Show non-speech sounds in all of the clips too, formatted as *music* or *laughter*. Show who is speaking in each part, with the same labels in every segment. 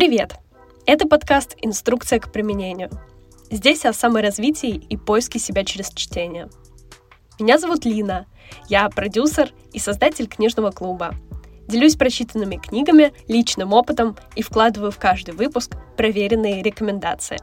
Speaker 1: Привет! Это подкаст «Инструкция к применению». Здесь о саморазвитии и поиске себя через чтение. Меня зовут Лина, я продюсер и создатель книжного клуба. Делюсь прочитанными книгами, личным опытом и вкладываю в каждый выпуск проверенные рекомендации.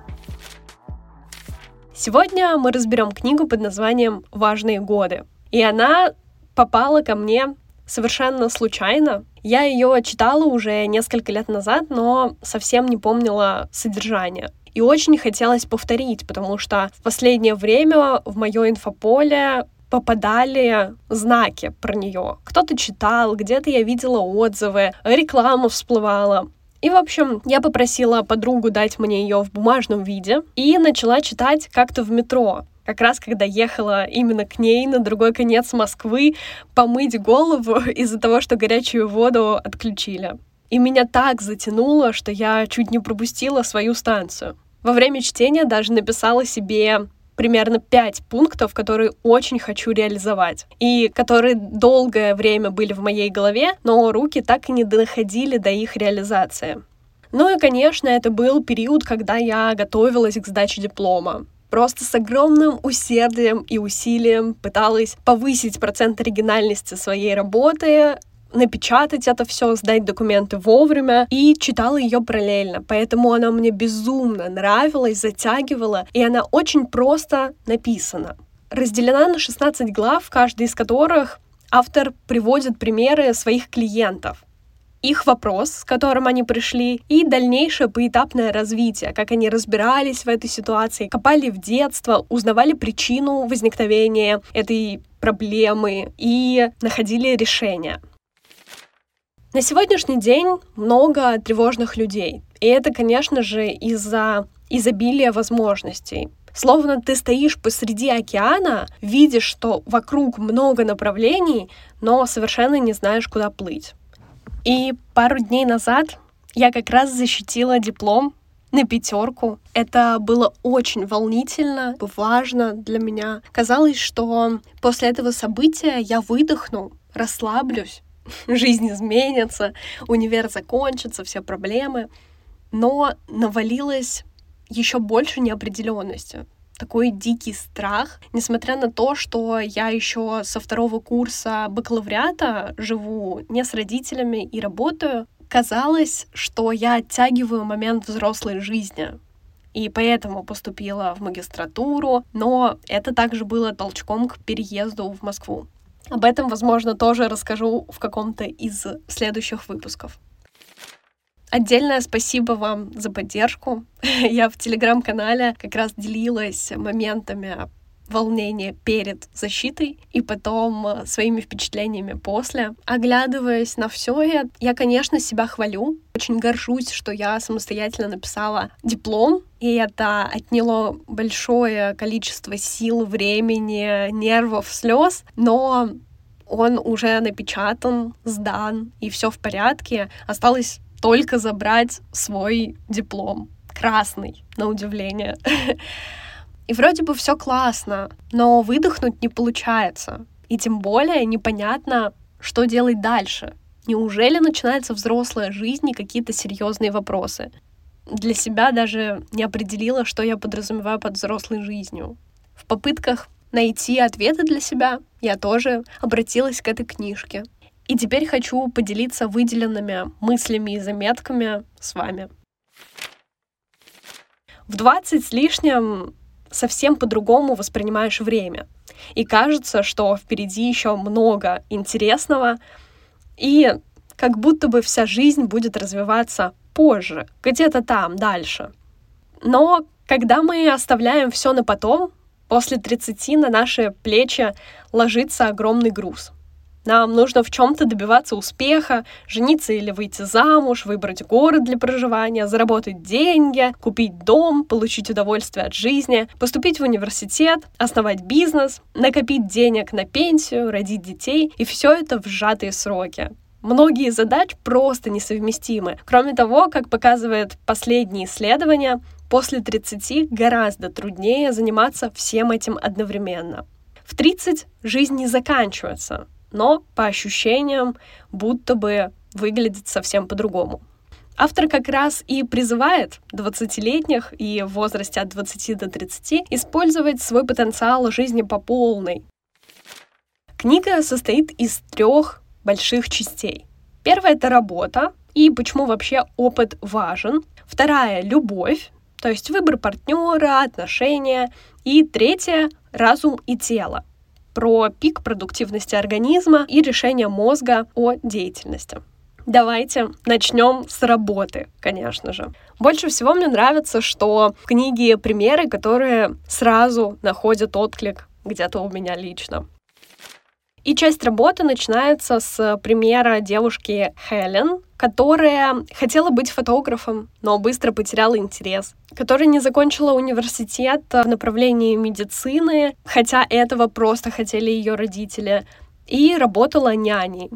Speaker 1: Сегодня мы разберем книгу под названием «Важные годы». И она попала ко мне совершенно случайно. Я ее читала уже несколько лет назад, но совсем не помнила содержание. И очень хотелось повторить, потому что в последнее время в мое инфополе попадали знаки про нее. Кто-то читал, где-то я видела отзывы, реклама всплывала. И, в общем, я попросила подругу дать мне ее в бумажном виде и начала читать как-то в метро как раз когда ехала именно к ней на другой конец Москвы помыть голову *laughs* из-за того, что горячую воду отключили. И меня так затянуло, что я чуть не пропустила свою станцию. Во время чтения даже написала себе примерно пять пунктов, которые очень хочу реализовать, и которые долгое время были в моей голове, но руки так и не доходили до их реализации. Ну и, конечно, это был период, когда я готовилась к сдаче диплома просто с огромным усердием и усилием пыталась повысить процент оригинальности своей работы, напечатать это все, сдать документы вовремя и читала ее параллельно. Поэтому она мне безумно нравилась, затягивала, и она очень просто написана. Разделена на 16 глав, каждый из которых автор приводит примеры своих клиентов их вопрос, с которым они пришли, и дальнейшее поэтапное развитие, как они разбирались в этой ситуации, копали в детство, узнавали причину возникновения этой проблемы и находили решение. На сегодняшний день много тревожных людей. И это, конечно же, из-за изобилия возможностей. Словно ты стоишь посреди океана, видишь, что вокруг много направлений, но совершенно не знаешь, куда плыть. И пару дней назад я как раз защитила диплом на пятерку. Это было очень волнительно, важно для меня. Казалось, что после этого события я выдохну, расслаблюсь, *laughs* жизнь изменится, универ закончится, все проблемы. Но навалилось еще больше неопределенности такой дикий страх, несмотря на то, что я еще со второго курса бакалавриата живу не с родителями и работаю, казалось, что я оттягиваю момент взрослой жизни. И поэтому поступила в магистратуру, но это также было толчком к переезду в Москву. Об этом, возможно, тоже расскажу в каком-то из следующих выпусков. Отдельное спасибо вам за поддержку. *laughs* Я в телеграм-канале как раз делилась моментами волнения перед защитой и потом э, своими впечатлениями после. Оглядываясь на все это, я, конечно, себя хвалю. Очень горжусь, что я самостоятельно написала диплом, и это отняло большое количество сил, времени, нервов, слез, но он уже напечатан, сдан, и все в порядке. Осталось только забрать свой диплом. Красный, на удивление. И вроде бы все классно, но выдохнуть не получается. И тем более непонятно, что делать дальше. Неужели начинается взрослая жизнь и какие-то серьезные вопросы? Для себя даже не определила, что я подразумеваю под взрослой жизнью. В попытках найти ответы для себя я тоже обратилась к этой книжке. И теперь хочу поделиться выделенными мыслями и заметками с вами. В 20 с лишним совсем по-другому воспринимаешь время. И кажется, что впереди еще много интересного, и как будто бы вся жизнь будет развиваться позже, где-то там, дальше. Но когда мы оставляем все на потом, после 30 на наши плечи ложится огромный груз. Нам нужно в чем-то добиваться успеха, жениться или выйти замуж, выбрать город для проживания, заработать деньги, купить дом, получить удовольствие от жизни, поступить в университет, основать бизнес, накопить денег на пенсию, родить детей, и все это в сжатые сроки. Многие задач просто несовместимы. Кроме того, как показывает последние исследования, после 30 гораздо труднее заниматься всем этим одновременно. В 30 жизнь не заканчивается, но по ощущениям будто бы выглядит совсем по-другому. Автор как раз и призывает 20-летних и в возрасте от 20 до 30 использовать свой потенциал жизни по полной. Книга состоит из трех больших частей. Первая — это работа, и почему вообще опыт важен. Вторая — любовь, то есть выбор партнера, отношения. И третье — разум и тело, про пик продуктивности организма и решение мозга о деятельности. Давайте начнем с работы, конечно же. Больше всего мне нравится, что в книге примеры, которые сразу находят отклик где-то у меня лично. И часть работы начинается с примера девушки Хелен, которая хотела быть фотографом, но быстро потеряла интерес, которая не закончила университет в направлении медицины, хотя этого просто хотели ее родители, и работала няней.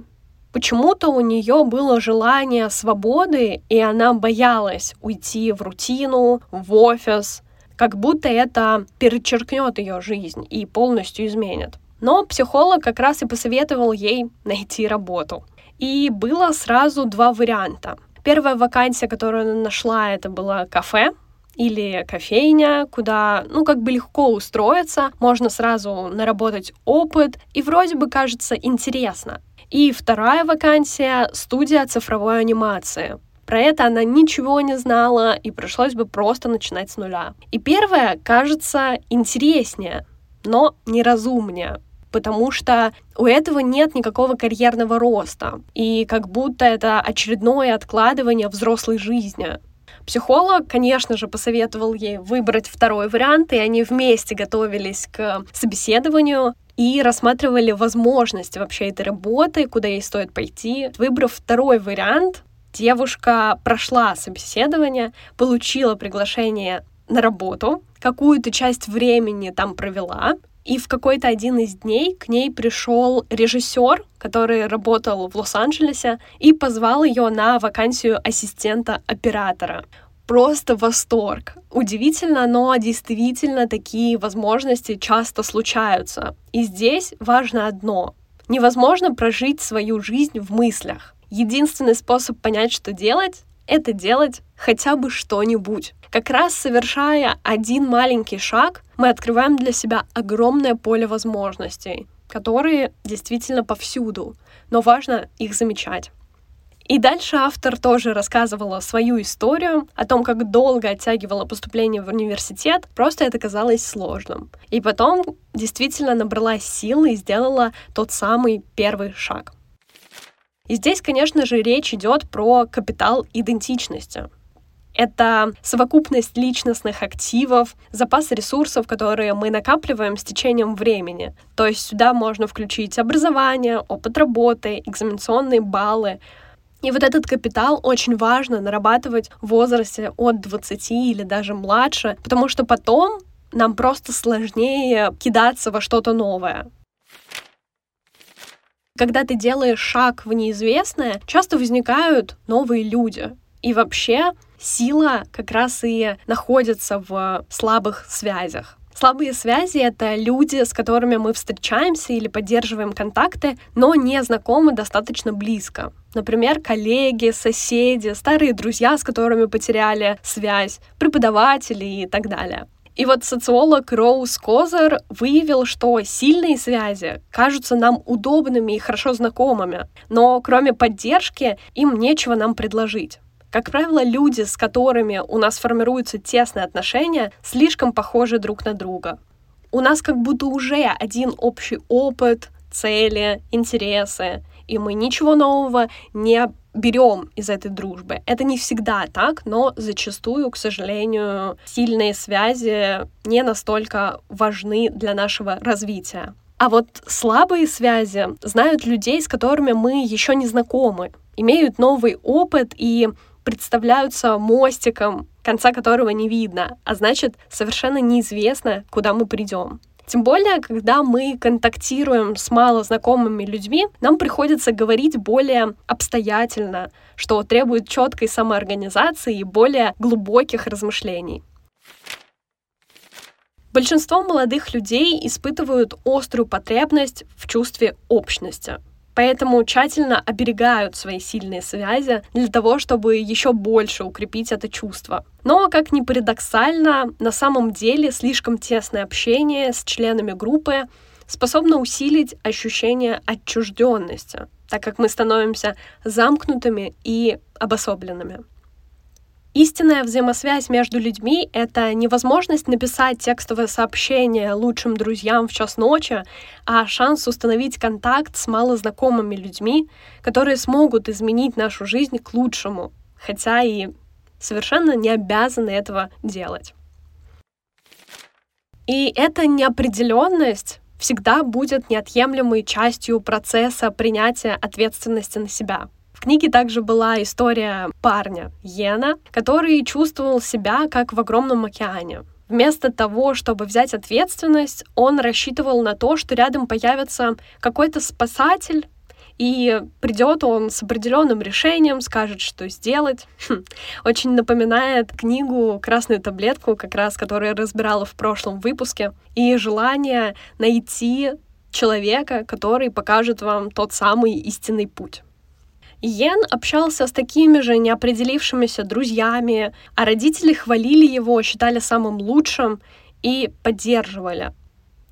Speaker 1: Почему-то у нее было желание свободы, и она боялась уйти в рутину, в офис, как будто это перечеркнет ее жизнь и полностью изменит. Но психолог как раз и посоветовал ей найти работу. И было сразу два варианта. Первая вакансия, которую она нашла, это было кафе, или кофейня, куда, ну, как бы легко устроиться, можно сразу наработать опыт, и вроде бы кажется интересно. И вторая вакансия — студия цифровой анимации. Про это она ничего не знала, и пришлось бы просто начинать с нуля. И первая кажется интереснее, но неразумнее, потому что у этого нет никакого карьерного роста, и как будто это очередное откладывание взрослой жизни. Психолог, конечно же, посоветовал ей выбрать второй вариант, и они вместе готовились к собеседованию и рассматривали возможность вообще этой работы, куда ей стоит пойти. Выбрав второй вариант, девушка прошла собеседование, получила приглашение на работу, какую-то часть времени там провела, и в какой-то один из дней к ней пришел режиссер, который работал в Лос-Анджелесе, и позвал ее на вакансию ассистента оператора. Просто восторг. Удивительно, но действительно такие возможности часто случаются. И здесь важно одно. Невозможно прожить свою жизнь в мыслях. Единственный способ понять, что делать, это делать хотя бы что-нибудь. Как раз совершая один маленький шаг, мы открываем для себя огромное поле возможностей, которые действительно повсюду, но важно их замечать. И дальше автор тоже рассказывала свою историю о том, как долго оттягивала поступление в университет, просто это казалось сложным. И потом действительно набрала силы и сделала тот самый первый шаг. И здесь, конечно же, речь идет про капитал идентичности. Это совокупность личностных активов, запас ресурсов, которые мы накапливаем с течением времени. То есть сюда можно включить образование, опыт работы, экзаменационные баллы. И вот этот капитал очень важно нарабатывать в возрасте от 20 или даже младше, потому что потом нам просто сложнее кидаться во что-то новое. Когда ты делаешь шаг в неизвестное, часто возникают новые люди. И вообще сила как раз и находится в слабых связях. Слабые связи — это люди, с которыми мы встречаемся или поддерживаем контакты, но не знакомы достаточно близко. Например, коллеги, соседи, старые друзья, с которыми потеряли связь, преподаватели и так далее. И вот социолог Роуз Козер выявил, что сильные связи кажутся нам удобными и хорошо знакомыми, но кроме поддержки им нечего нам предложить. Как правило, люди, с которыми у нас формируются тесные отношения, слишком похожи друг на друга. У нас как будто уже один общий опыт, цели, интересы, и мы ничего нового не берем из этой дружбы. Это не всегда так, но зачастую, к сожалению, сильные связи не настолько важны для нашего развития. А вот слабые связи знают людей, с которыми мы еще не знакомы, имеют новый опыт и представляются мостиком, конца которого не видно, а значит, совершенно неизвестно, куда мы придем. Тем более, когда мы контактируем с малознакомыми людьми, нам приходится говорить более обстоятельно, что требует четкой самоорганизации и более глубоких размышлений. Большинство молодых людей испытывают острую потребность в чувстве общности. Поэтому тщательно оберегают свои сильные связи для того, чтобы еще больше укрепить это чувство. Но, как ни парадоксально, на самом деле слишком тесное общение с членами группы способно усилить ощущение отчужденности, так как мы становимся замкнутыми и обособленными. Истинная взаимосвязь между людьми — это невозможность написать текстовое сообщение лучшим друзьям в час ночи, а шанс установить контакт с малознакомыми людьми, которые смогут изменить нашу жизнь к лучшему, хотя и совершенно не обязаны этого делать. И эта неопределенность всегда будет неотъемлемой частью процесса принятия ответственности на себя — в книге также была история парня, Йена, который чувствовал себя как в огромном океане. Вместо того, чтобы взять ответственность, он рассчитывал на то, что рядом появится какой-то спасатель, и придет он с определенным решением, скажет, что сделать. Хм. Очень напоминает книгу «Красную таблетку», как раз, которую я разбирала в прошлом выпуске, и желание найти человека, который покажет вам тот самый истинный путь. Йен общался с такими же неопределившимися друзьями, а родители хвалили его, считали самым лучшим и поддерживали.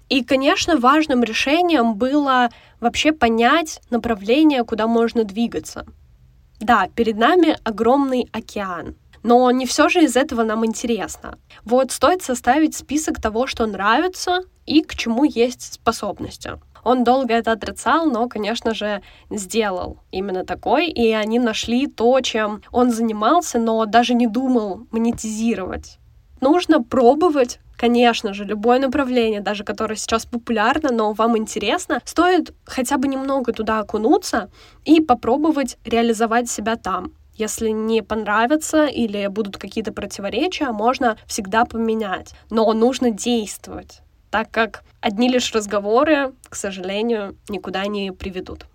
Speaker 1: И, конечно, важным решением было вообще понять направление, куда можно двигаться. Да, перед нами огромный океан, но не все же из этого нам интересно. Вот стоит составить список того, что нравится и к чему есть способности. Он долго это отрицал, но, конечно же, сделал именно такой, и они нашли то, чем он занимался, но даже не думал монетизировать. Нужно пробовать конечно же, любое направление, даже которое сейчас популярно, но вам интересно, стоит хотя бы немного туда окунуться и попробовать реализовать себя там. Если не понравится или будут какие-то противоречия, можно всегда поменять. Но нужно действовать так как одни лишь разговоры, к сожалению, никуда не приведут.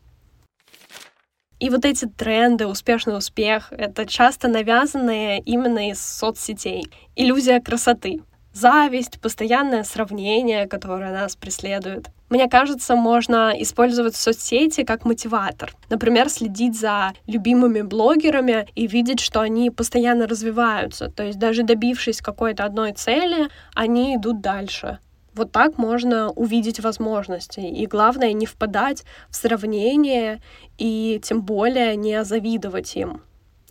Speaker 1: И вот эти тренды, успешный успех, это часто навязанные именно из соцсетей. Иллюзия красоты, зависть, постоянное сравнение, которое нас преследует. Мне кажется, можно использовать соцсети как мотиватор. Например, следить за любимыми блогерами и видеть, что они постоянно развиваются. То есть даже добившись какой-то одной цели, они идут дальше. Вот так можно увидеть возможности. И главное, не впадать в сравнение и тем более не завидовать им.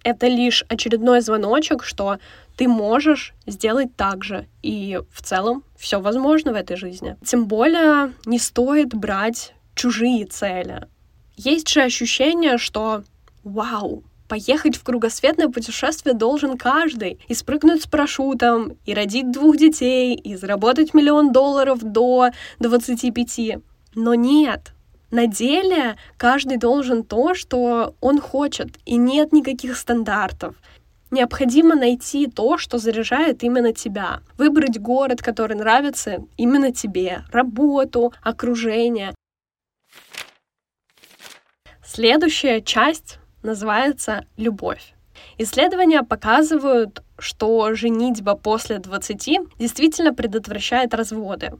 Speaker 1: Это лишь очередной звоночек, что ты можешь сделать так же. И в целом все возможно в этой жизни. Тем более не стоит брать чужие цели. Есть же ощущение, что вау, Поехать в кругосветное путешествие должен каждый. И спрыгнуть с парашютом, и родить двух детей, и заработать миллион долларов до 25. Но нет, на деле каждый должен то, что он хочет, и нет никаких стандартов. Необходимо найти то, что заряжает именно тебя. Выбрать город, который нравится именно тебе, работу, окружение. Следующая часть называется «Любовь». Исследования показывают, что женитьба после 20 действительно предотвращает разводы.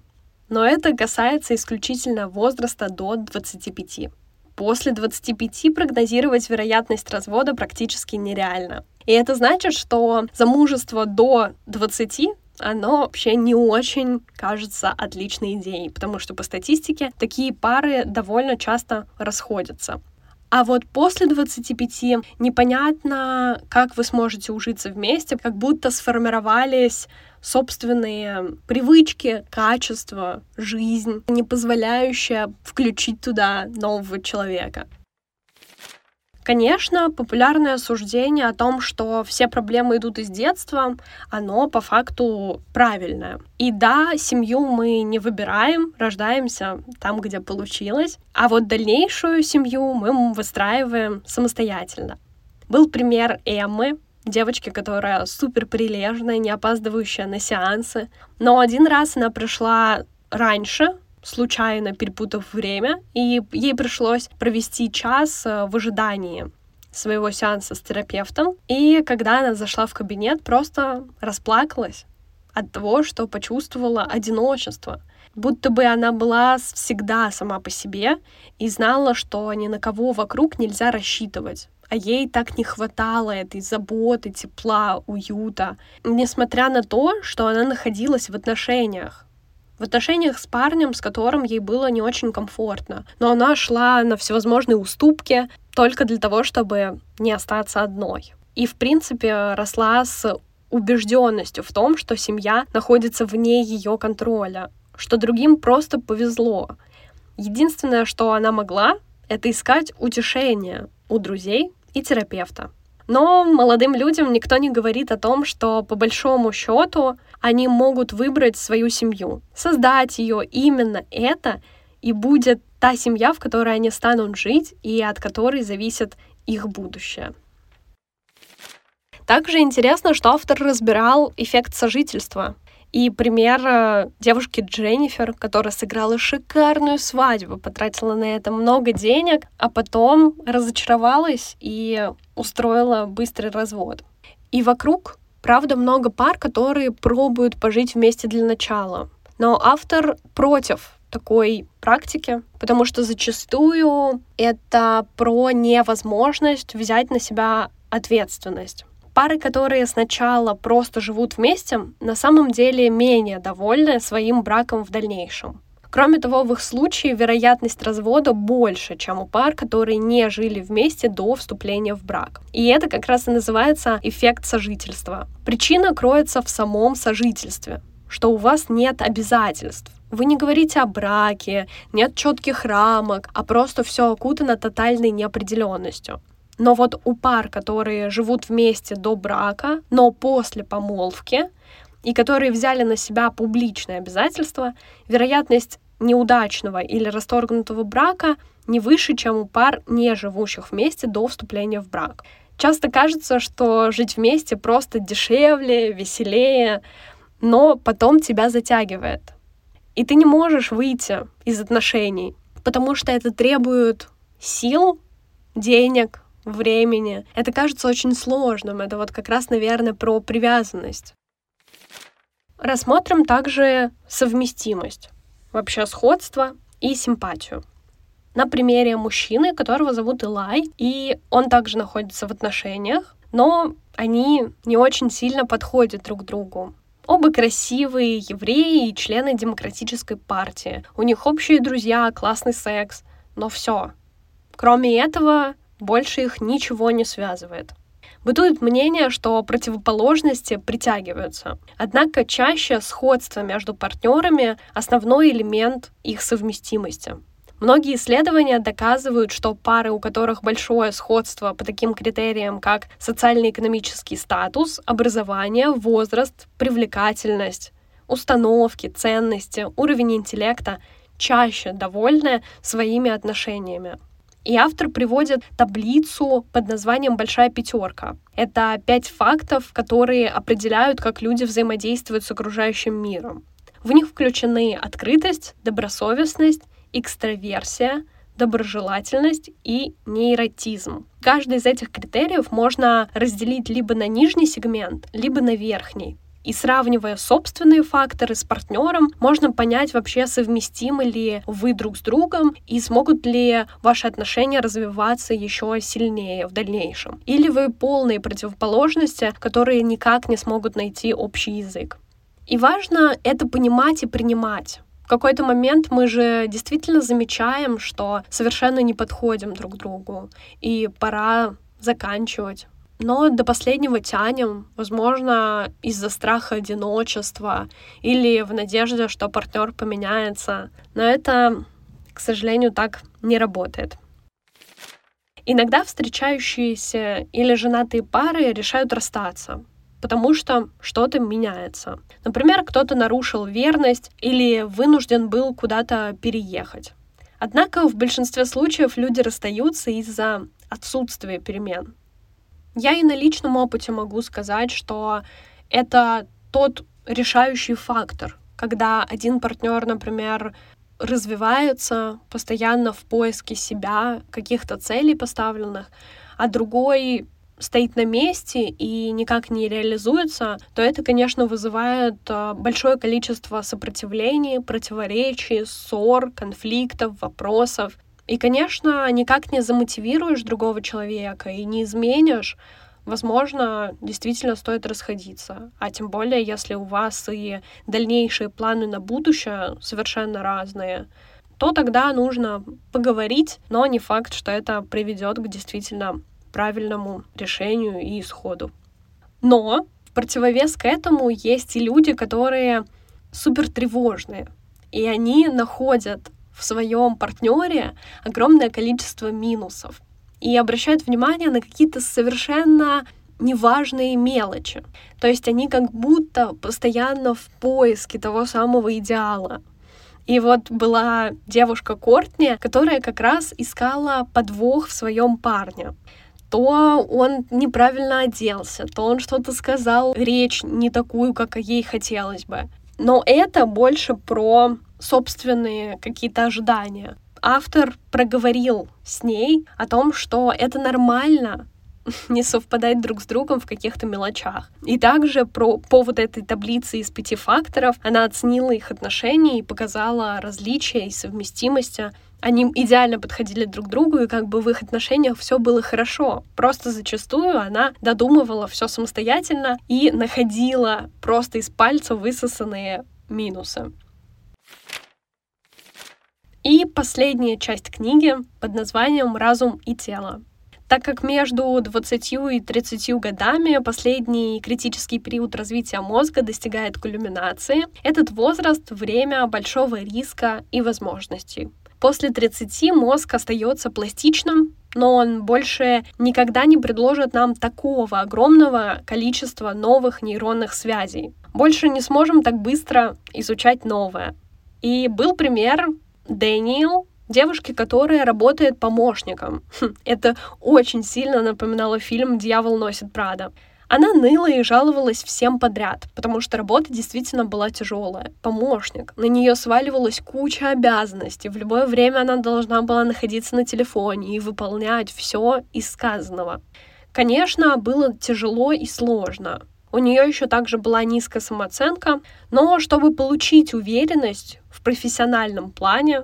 Speaker 1: Но это касается исключительно возраста до 25. После 25 прогнозировать вероятность развода практически нереально. И это значит, что замужество до 20 оно вообще не очень кажется отличной идеей, потому что по статистике такие пары довольно часто расходятся. А вот после 25 непонятно, как вы сможете ужиться вместе, как будто сформировались собственные привычки, качества, жизнь, не позволяющая включить туда нового человека. Конечно, популярное суждение о том, что все проблемы идут из детства, оно по факту правильное. И да, семью мы не выбираем, рождаемся там, где получилось, а вот дальнейшую семью мы выстраиваем самостоятельно. Был пример Эммы, девочки, которая супер прилежная, не опаздывающая на сеансы. Но один раз она пришла раньше, случайно перепутав время, и ей пришлось провести час э, в ожидании своего сеанса с терапевтом. И когда она зашла в кабинет, просто расплакалась от того, что почувствовала одиночество. будто бы она была всегда сама по себе и знала, что ни на кого вокруг нельзя рассчитывать. А ей так не хватало этой заботы, тепла, уюта. Несмотря на то, что она находилась в отношениях. В отношениях с парнем, с которым ей было не очень комфортно. Но она шла на всевозможные уступки только для того, чтобы не остаться одной. И, в принципе, росла с убежденностью в том, что семья находится вне ее контроля, что другим просто повезло. Единственное, что она могла, это искать утешение у друзей и терапевта. Но молодым людям никто не говорит о том, что по большому счету они могут выбрать свою семью, создать ее именно это, и будет та семья, в которой они станут жить и от которой зависит их будущее. Также интересно, что автор разбирал эффект сожительства. И пример э, девушки Дженнифер, которая сыграла шикарную свадьбу, потратила на это много денег, а потом разочаровалась и устроила быстрый развод. И вокруг, правда, много пар, которые пробуют пожить вместе для начала. Но автор против такой практики, потому что зачастую это про невозможность взять на себя ответственность. Пары, которые сначала просто живут вместе, на самом деле менее довольны своим браком в дальнейшем. Кроме того, в их случае вероятность развода больше, чем у пар, которые не жили вместе до вступления в брак. И это как раз и называется эффект сожительства. Причина кроется в самом сожительстве, что у вас нет обязательств. Вы не говорите о браке, нет четких рамок, а просто все окутано тотальной неопределенностью. Но вот у пар, которые живут вместе до брака, но после помолвки, и которые взяли на себя публичные обязательства, вероятность неудачного или расторгнутого брака не выше, чем у пар, не живущих вместе до вступления в брак. Часто кажется, что жить вместе просто дешевле, веселее, но потом тебя затягивает. И ты не можешь выйти из отношений, потому что это требует сил, денег, времени. Это кажется очень сложным. Это вот как раз, наверное, про привязанность. Рассмотрим также совместимость, вообще сходство и симпатию. На примере мужчины, которого зовут Илай, и он также находится в отношениях, но они не очень сильно подходят друг другу. Оба красивые евреи и члены демократической партии. У них общие друзья, классный секс, но все. Кроме этого, больше их ничего не связывает. Бытует мнение, что противоположности притягиваются. Однако чаще сходство между партнерами — основной элемент их совместимости. Многие исследования доказывают, что пары, у которых большое сходство по таким критериям, как социально-экономический статус, образование, возраст, привлекательность, установки, ценности, уровень интеллекта, чаще довольны своими отношениями. И автор приводит таблицу под названием «Большая пятерка». Это пять фактов, которые определяют, как люди взаимодействуют с окружающим миром. В них включены открытость, добросовестность, экстраверсия, доброжелательность и нейротизм. Каждый из этих критериев можно разделить либо на нижний сегмент, либо на верхний. И сравнивая собственные факторы с партнером, можно понять вообще, совместимы ли вы друг с другом и смогут ли ваши отношения развиваться еще сильнее в дальнейшем. Или вы полные противоположности, которые никак не смогут найти общий язык. И важно это понимать и принимать. В какой-то момент мы же действительно замечаем, что совершенно не подходим друг другу, и пора заканчивать но до последнего тянем, возможно, из-за страха одиночества или в надежде, что партнер поменяется. Но это, к сожалению, так не работает. Иногда встречающиеся или женатые пары решают расстаться, потому что что-то меняется. Например, кто-то нарушил верность или вынужден был куда-то переехать. Однако в большинстве случаев люди расстаются из-за отсутствия перемен. Я и на личном опыте могу сказать, что это тот решающий фактор, когда один партнер, например, развивается постоянно в поиске себя, каких-то целей поставленных, а другой стоит на месте и никак не реализуется, то это, конечно, вызывает а, большое количество сопротивлений, противоречий, ссор, конфликтов, вопросов. И, конечно, никак не замотивируешь другого человека и не изменишь, возможно, действительно стоит расходиться. А тем более, если у вас и дальнейшие планы на будущее совершенно разные, то тогда нужно поговорить, но не факт, что это приведет к действительно правильному решению и исходу. Но в противовес к этому есть и люди, которые супер тревожные, и они находят в своем партнере огромное количество минусов и обращают внимание на какие-то совершенно неважные мелочи. То есть они как будто постоянно в поиске того самого идеала. И вот была девушка Кортни, которая как раз искала подвох в своем парне то он неправильно оделся, то он что-то сказал, речь не такую, как ей хотелось бы. Но это больше про собственные какие-то ожидания. Автор проговорил с ней о том, что это нормально *laughs* не совпадать друг с другом в каких-то мелочах. И также про повод этой таблицы из пяти факторов она оценила их отношения и показала различия и совместимости они идеально подходили друг другу, и как бы в их отношениях все было хорошо. Просто зачастую она додумывала все самостоятельно и находила просто из пальца высосанные минусы. И последняя часть книги под названием «Разум и тело». Так как между 20 и 30 годами последний критический период развития мозга достигает кульминации, этот возраст — время большого риска и возможностей. После 30 мозг остается пластичным, но он больше никогда не предложит нам такого огромного количества новых нейронных связей. Больше не сможем так быстро изучать новое. И был пример Дэниел, девушки, которая работает помощником. Хм, это очень сильно напоминало фильм «Дьявол носит Прада». Она ныла и жаловалась всем подряд, потому что работа действительно была тяжелая. Помощник. На нее сваливалась куча обязанностей. В любое время она должна была находиться на телефоне и выполнять все из сказанного. Конечно, было тяжело и сложно. У нее еще также была низкая самооценка, но чтобы получить уверенность в профессиональном плане,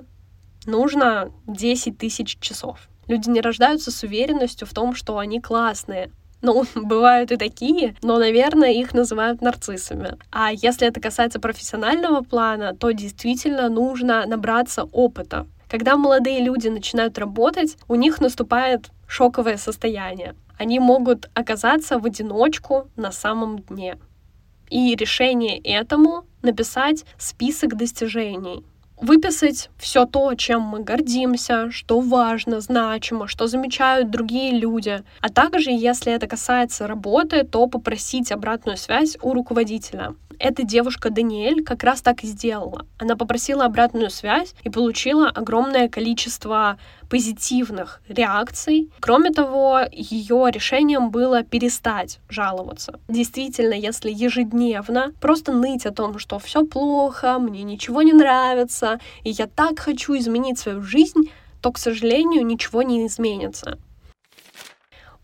Speaker 1: нужно 10 тысяч часов. Люди не рождаются с уверенностью в том, что они классные, ну, *laughs* бывают и такие, но, наверное, их называют нарциссами. А если это касается профессионального плана, то действительно нужно набраться опыта. Когда молодые люди начинают работать, у них наступает шоковое состояние. Они могут оказаться в одиночку на самом дне. И решение этому написать список достижений выписать все то, чем мы гордимся, что важно, значимо, что замечают другие люди. А также, если это касается работы, то попросить обратную связь у руководителя. Эта девушка Даниэль как раз так и сделала. Она попросила обратную связь и получила огромное количество позитивных реакций. Кроме того, ее решением было перестать жаловаться. Действительно, если ежедневно просто ныть о том, что все плохо, мне ничего не нравится, и я так хочу изменить свою жизнь, то, к сожалению, ничего не изменится.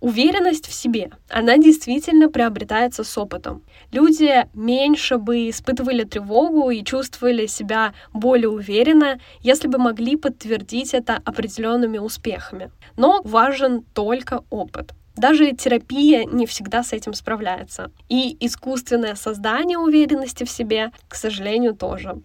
Speaker 1: Уверенность в себе, она действительно приобретается с опытом. Люди меньше бы испытывали тревогу и чувствовали себя более уверенно, если бы могли подтвердить это определенными успехами. Но важен только опыт. Даже терапия не всегда с этим справляется. И искусственное создание уверенности в себе, к сожалению, тоже.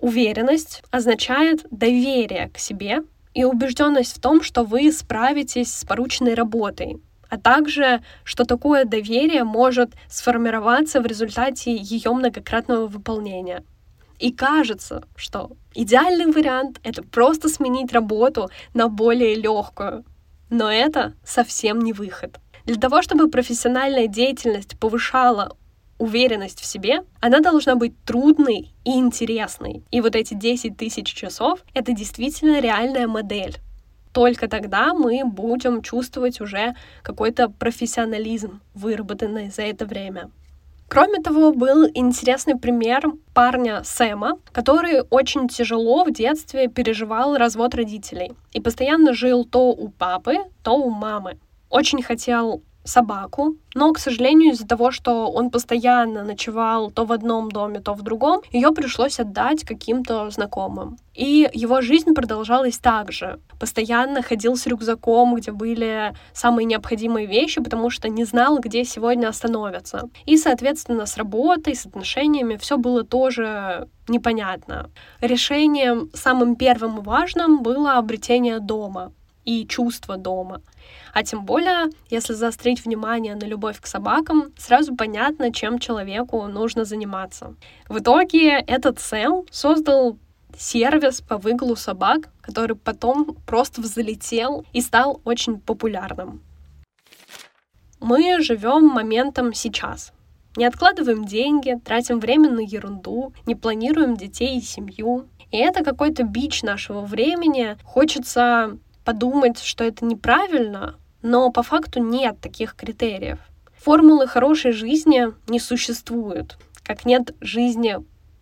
Speaker 1: Уверенность означает доверие к себе и убежденность в том, что вы справитесь с порученной работой, а также, что такое доверие может сформироваться в результате ее многократного выполнения. И кажется, что идеальный вариант — это просто сменить работу на более легкую. Но это совсем не выход. Для того, чтобы профессиональная деятельность повышала уверенность в себе, она должна быть трудной и интересной. И вот эти 10 тысяч часов — это действительно реальная модель. Только тогда мы будем чувствовать уже какой-то профессионализм, выработанный за это время. Кроме того, был интересный пример парня Сэма, который очень тяжело в детстве переживал развод родителей и постоянно жил то у папы, то у мамы. Очень хотел собаку, но, к сожалению, из-за того, что он постоянно ночевал то в одном доме, то в другом, ее пришлось отдать каким-то знакомым. И его жизнь продолжалась так же. Постоянно ходил с рюкзаком, где были самые необходимые вещи, потому что не знал, где сегодня остановятся. И, соответственно, с работой, с отношениями все было тоже непонятно. Решением самым первым и важным было обретение дома и чувство дома. А тем более, если заострить внимание на любовь к собакам, сразу понятно, чем человеку нужно заниматься. В итоге этот Сэм создал сервис по выгулу собак, который потом просто взлетел и стал очень популярным. Мы живем моментом сейчас. Не откладываем деньги, тратим время на ерунду, не планируем детей и семью. И это какой-то бич нашего времени. Хочется подумать, что это неправильно, но по факту нет таких критериев. Формулы хорошей жизни не существует, как нет жизни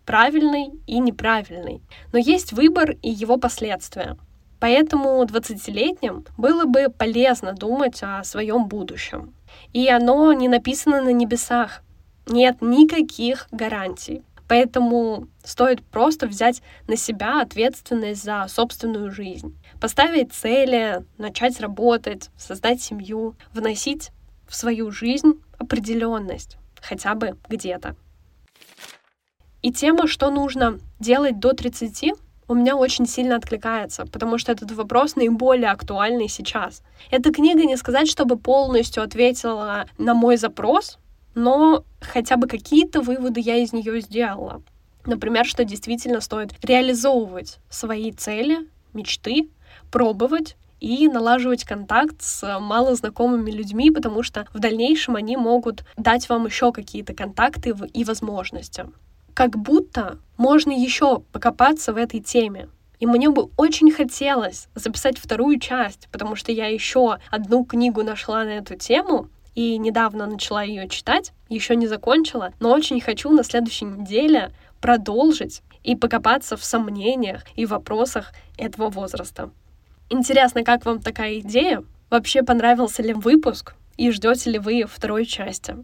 Speaker 1: правильной и неправильной. Но есть выбор и его последствия. Поэтому 20-летним было бы полезно думать о своем будущем. И оно не написано на небесах. Нет никаких гарантий. Поэтому стоит просто взять на себя ответственность за собственную жизнь. Поставить цели, начать работать, создать семью, вносить в свою жизнь определенность, хотя бы где-то. И тема, что нужно делать до 30, у меня очень сильно откликается, потому что этот вопрос наиболее актуальный сейчас. Эта книга не сказать, чтобы полностью ответила на мой запрос, но хотя бы какие-то выводы я из нее сделала. Например, что действительно стоит реализовывать свои цели, мечты, пробовать и налаживать контакт с малознакомыми людьми, потому что в дальнейшем они могут дать вам еще какие-то контакты и возможности. Как будто можно еще покопаться в этой теме. И мне бы очень хотелось записать вторую часть, потому что я еще одну книгу нашла на эту тему, и недавно начала ее читать, еще не закончила, но очень хочу на следующей неделе продолжить и покопаться в сомнениях и вопросах этого возраста. Интересно, как вам такая идея? Вообще понравился ли выпуск? И ждете ли вы второй части?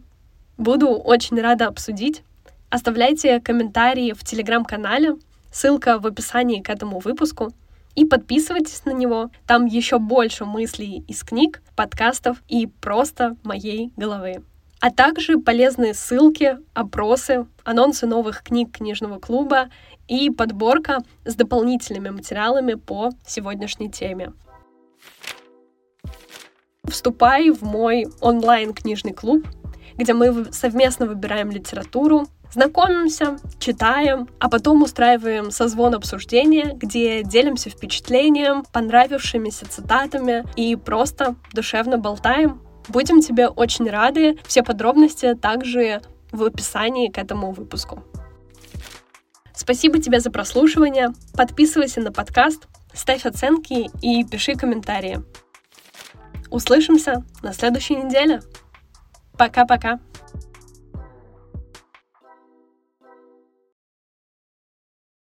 Speaker 1: Буду очень рада обсудить. Оставляйте комментарии в телеграм-канале, ссылка в описании к этому выпуску и подписывайтесь на него. Там еще больше мыслей из книг, подкастов и просто моей головы. А также полезные ссылки, опросы, анонсы новых книг книжного клуба и подборка с дополнительными материалами по сегодняшней теме. Вступай в мой онлайн-книжный клуб, где мы совместно выбираем литературу, Знакомимся, читаем, а потом устраиваем созвон обсуждения, где делимся впечатлением, понравившимися цитатами и просто душевно болтаем. Будем тебе очень рады. Все подробности также в описании к этому выпуску. Спасибо тебе за прослушивание. Подписывайся на подкаст, ставь оценки и пиши комментарии. Услышимся на следующей неделе. Пока-пока.